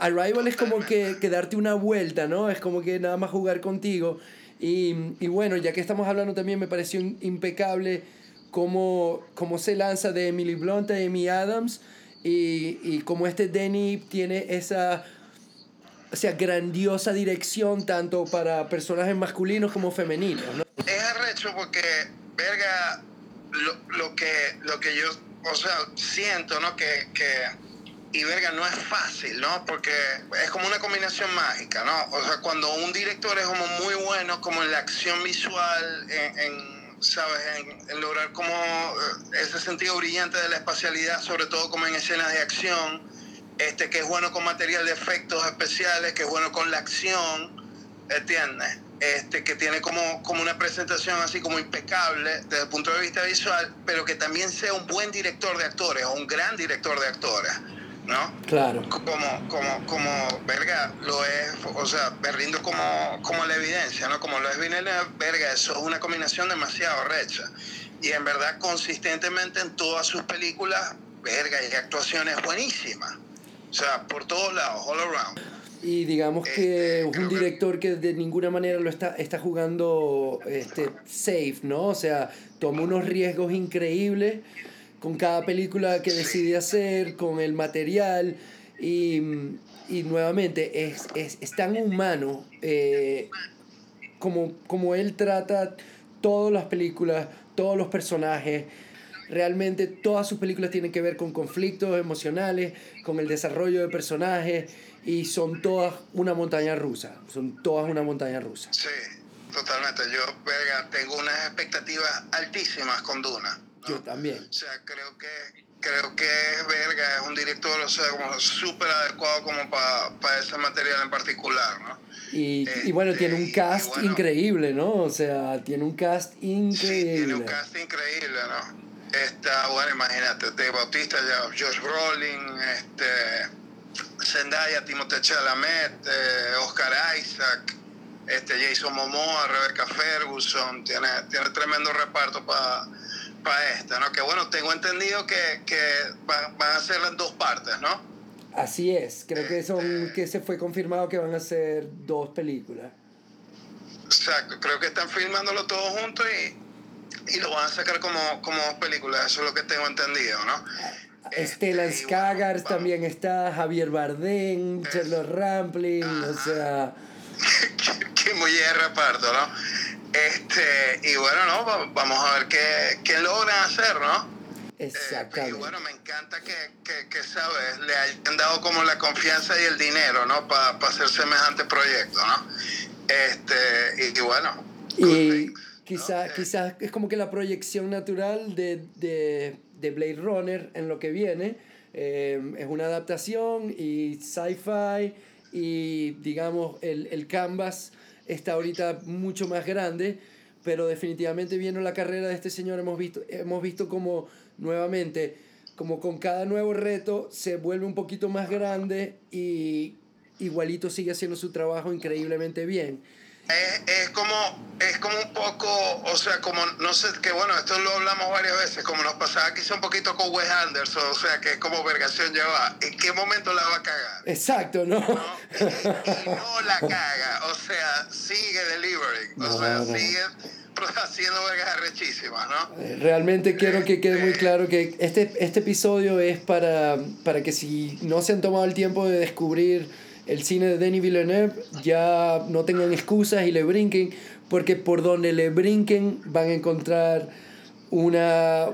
Arrival, es como que, que darte una vuelta, ¿no? Es como que nada más jugar contigo. Y, y bueno, ya que estamos hablando también, me pareció impecable cómo, cómo se lanza de Emily Blunt a Amy Adams y, y cómo este Denny tiene esa o sea, grandiosa dirección tanto para personajes masculinos como femeninos, ¿no? Es arrecho porque, verga, lo, lo que, lo que yo, o sea, siento, ¿no? Que, que, y verga, no es fácil, ¿no? Porque es como una combinación mágica, ¿no? O sea, cuando un director es como muy bueno, como en la acción visual, en, en ¿sabes? En, en lograr como eh, ese sentido brillante de la espacialidad, sobre todo como en escenas de acción, este, que es bueno con material de efectos especiales, que es bueno con la acción, ¿entiendes? Este, que tiene como, como una presentación así como impecable desde el punto de vista visual, pero que también sea un buen director de actores o un gran director de actores. ¿no? Claro. Como, como, como, verga, lo es, o sea, me rindo como, como la evidencia, ¿no? Como lo es Villeneuve, verga, eso es una combinación demasiado recha. Y en verdad, consistentemente en todas sus películas, verga, y actuaciones buenísimas. O sea, por todos lados, all around. Y digamos que es un director que de ninguna manera lo está, está jugando este, safe, ¿no? O sea, toma unos riesgos increíbles con cada película que decide hacer, con el material y, y nuevamente es, es, es, tan humano eh, como, como él trata todas las películas, todos los personajes. Realmente todas sus películas tienen que ver con conflictos emocionales, con el desarrollo de personajes y son todas una montaña rusa. Son todas una montaña rusa. Sí, totalmente. Yo, verga, tengo unas expectativas altísimas con Duna. Yo también. O sea, creo que creo que es verga, es un director, o sea, como súper adecuado como para pa ese material en particular, ¿no? Y, este, y bueno, tiene un cast bueno, increíble, ¿no? O sea, tiene un cast increíble. Sí, tiene un cast increíble, ¿no? Está, bueno, imagínate, Dave Bautista, Josh Brolin, este, Zendaya, Timothée Chalamet, eh, Oscar Isaac, este, Jason Momoa, Rebecca Ferguson, tiene, tiene tremendo reparto para para esta, ¿no? Que bueno, tengo entendido que, que van, van, a ser en dos partes, ¿no? Así es, creo que son que se fue confirmado que van a ser dos películas. Exacto, creo que están filmándolo todo junto y, y lo van a sacar como, como dos películas, eso es lo que tengo entendido, ¿no? Stellan este, bueno, también está, Javier Bardem, Charlotte Rampling, o sea... qué muy de reparto, ¿no? Este, y bueno, no, vamos a ver qué, qué logran hacer, ¿no? Exactamente. Eh, y bueno, me encanta que, que, que, ¿sabes? Le hayan dado como la confianza y el dinero, ¿no? Para pa hacer semejante proyecto, ¿no? Este, y, y bueno. Y quizás quizás es como que la proyección natural de, de, de Blade Runner en lo que viene. Eh, es una adaptación y sci-fi y digamos el, el canvas está ahorita mucho más grande, pero definitivamente viendo la carrera de este señor hemos visto, hemos visto como nuevamente, como con cada nuevo reto se vuelve un poquito más grande y igualito sigue haciendo su trabajo increíblemente bien. Es, es, como, es como un poco, o sea, como, no sé, que bueno, esto lo hablamos varias veces, como nos pasaba quizá un poquito con Wes Anderson, o sea, que es como vergación lleva, ¿en qué momento la va a cagar? Exacto, ¿no? ¿No? Y, y, no la caga, o sea, sigue delivering, o no, sea, no. sigue haciendo vergas rechísimas, ¿no? Realmente quiero que quede muy claro que este, este episodio es para, para que si no se han tomado el tiempo de descubrir el cine de Denis Villeneuve ya no tengan excusas y le brinquen, porque por donde le brinquen van a encontrar un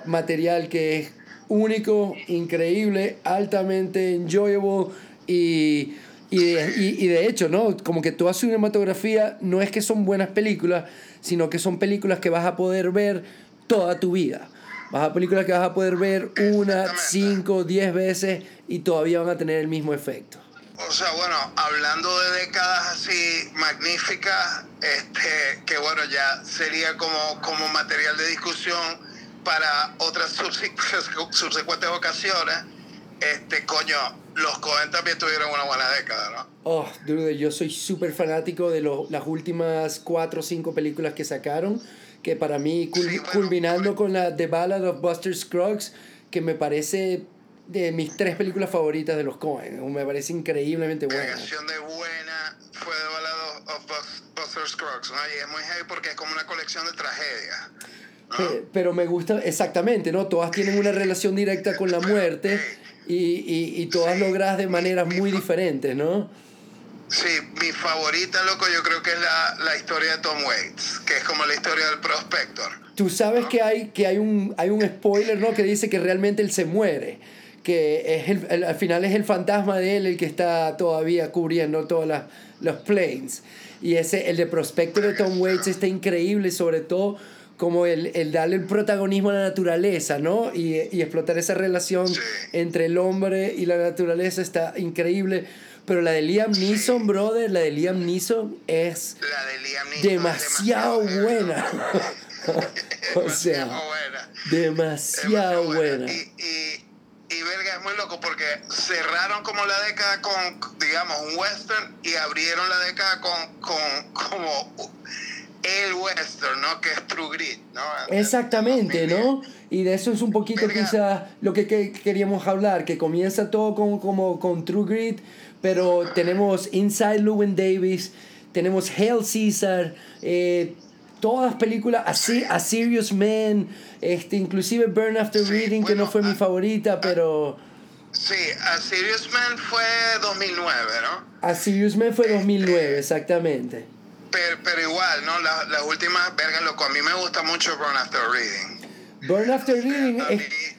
material que es único, increíble, altamente enjoyable y, y, de, y, y de hecho, ¿no? Como que toda su cinematografía no es que son buenas películas, sino que son películas que vas a poder ver toda tu vida. Vas a películas que vas a poder ver una, cinco, diez veces y todavía van a tener el mismo efecto. O sea, bueno, hablando de décadas así magníficas, este, que bueno, ya sería como, como material de discusión para otras subsecuentes ocasiones, este, coño, los Cohen también tuvieron una buena década, ¿no? Oh, dude, yo soy súper fanático de lo, las últimas cuatro o cinco películas que sacaron, que para mí, cul sí, bueno, culminando con la The Ballad of Buster Scruggs, que me parece de mis tres películas favoritas de los Cohen. Me parece increíblemente buena. La canción de buena fue The Ballad of Buster Scruggs, ¿no? Y es muy heavy porque es como una colección de tragedias. ¿no? Pero, pero, me gusta, exactamente, ¿no? Todas tienen una relación directa con la muerte y, y, y todas sí, logradas de maneras muy diferentes, ¿no? Sí, mi favorita, loco, yo creo que es la, la historia de Tom Waits, que es como la historia del Prospector. Tú sabes ¿no? que, hay, que hay, un, hay un spoiler, ¿no? Que dice que realmente él se muere que es el, el, al final es el fantasma de él el que está todavía cubriendo todos los planes. Y ese, el de Prospector de Tom Waits está increíble, sobre todo como el, el darle el protagonismo a la naturaleza, ¿no? Y, y explotar esa relación entre el hombre y la naturaleza está increíble. Pero la de Liam Neeson, brother, la de Liam Neeson es La de Liam Neeson es demasiado heavy, buena. o sea, demasiado buena. demasiado buena. Y, y, y verga, es muy loco porque cerraron como la década con, digamos, un western y abrieron la década con, con como el western, ¿no? Que es True Grit, ¿no? Exactamente, ¿no? Y de eso es un poquito Verga. quizás lo que, que queríamos hablar, que comienza todo con, como, con True Grit, pero tenemos Inside Llewyn Davis, tenemos Hail Caesar, eh, todas películas, así, A Serious Man, este, inclusive Burn After Sí, Reading, que no fue mi favorita, pero Sí, A Serious Man fue 2009, ¿no? A Serious Man fue 2009, exactamente. Pero, pero igual, ¿no? La- Las últimas, verga, loco, a mí me gusta mucho Run After Reading. Burn After Reading A mí, es-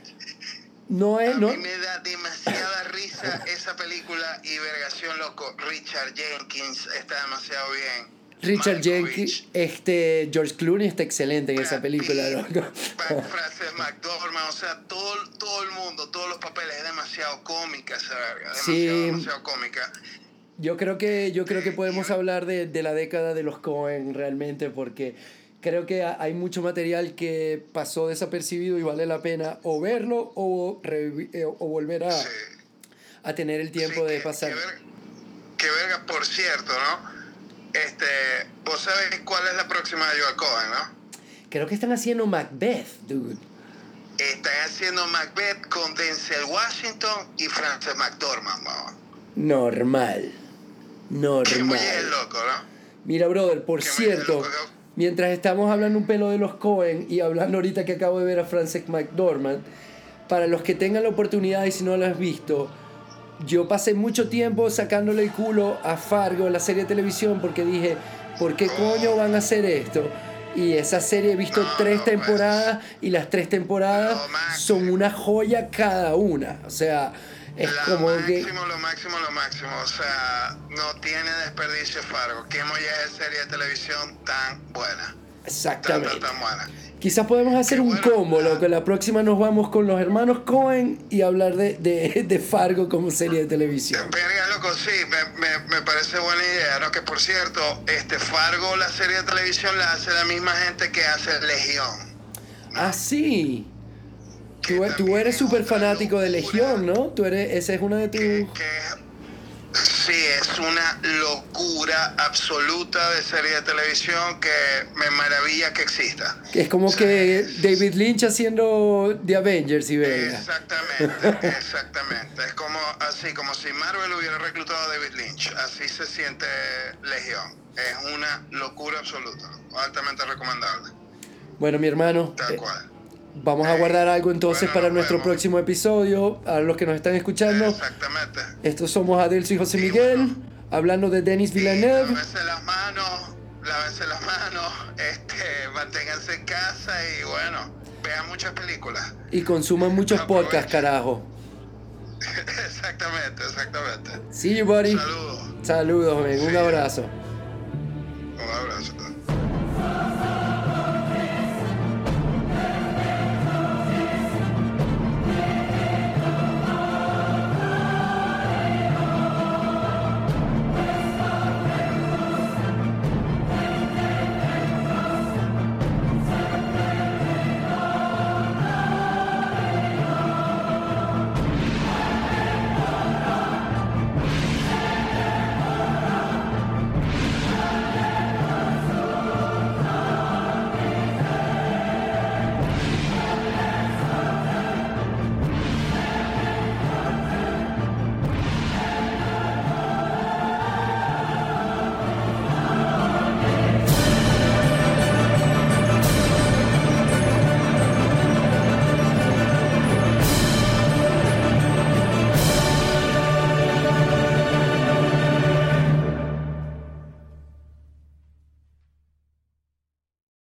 no es... a No, mí me da demasiada risa esa película y vergación, loco. Richard Jenkins está demasiado bien. Richard Jenkins, este, George Clooney está excelente en esa película, loco. Frances McDormand, o sea, todo, todo el mundo, todos los papeles, es demasiado cómica esa verga, Sí. demasiado cómica. Yo creo que, yo creo que podemos hablar de, de la década de los Cohen realmente porque creo que ha- hay mucho material que pasó desapercibido y vale la pena o verlo o, eh, o volver a, Sí. a tener el tiempo Sí, de pasar. Que verga, que verga, por cierto, ¿no? Este, vos sabés cuál es la próxima de Joel Cohen, ¿no? Creo que están haciendo Macbeth, dude. Están haciendo Macbeth con Denzel Washington y Frances McDormand, mamá. Normal. Qué muy es Normal. loco, ¿no? Mira, brother, por Qué cierto, loco, ¿no? mientras estamos hablando un pelo de los Cohen y hablando ahorita que acabo de ver a Frances McDormand, para los que tengan la oportunidad y si no lo has visto, yo pasé mucho tiempo sacándole el culo a Fargo, la serie de televisión, porque dije, ¿por qué coño van a hacer esto? Y esa serie he visto No, tres temporadas y las tres temporadas son una joya cada una. O sea, es lo como que... máximo, lo máximo, lo máximo. O sea, no tiene desperdicio Fargo. ¿Qué molleja de serie de televisión tan buena? Exactamente. Quizás podemos hacer Qué un bueno. combo, loco. La próxima nos vamos con los hermanos Cohen y hablar de, de, de Fargo como serie de televisión. Verga, loco, sí, me, me, me parece buena idea, ¿no? Que por cierto, este Fargo, la serie de televisión, la hace la misma gente que hace Legión. Ah, sí. Tú, tú también eres es súper fanático de. Legión, ¿no? Tú eres, esa es una de Que, tus... que- sí, es una locura absoluta de serie de televisión que me maravilla que exista. Es como O sea, que David Lynch haciendo The Avengers y venga. Exactamente, exactamente. Es como así, como si Marvel hubiera reclutado a David Lynch. Así se siente Legión. Es una locura absoluta. Altamente recomendable. Bueno, mi hermano, Tal eh, cual. Vamos a guardar algo entonces Bueno, para nuestro vemos. próximo episodio. A los que nos están escuchando, Exactamente. estos somos Adelso y José Miguel, bueno. hablando de Denis Villeneuve. lávense las manos, lávense las manos, este, manténganse en casa y bueno, vean muchas películas. Y consuman muchos Aprovechen. podcasts, carajo. exactamente, exactamente. See you, buddy. Saludos. Saludos. Un Sí. abrazo.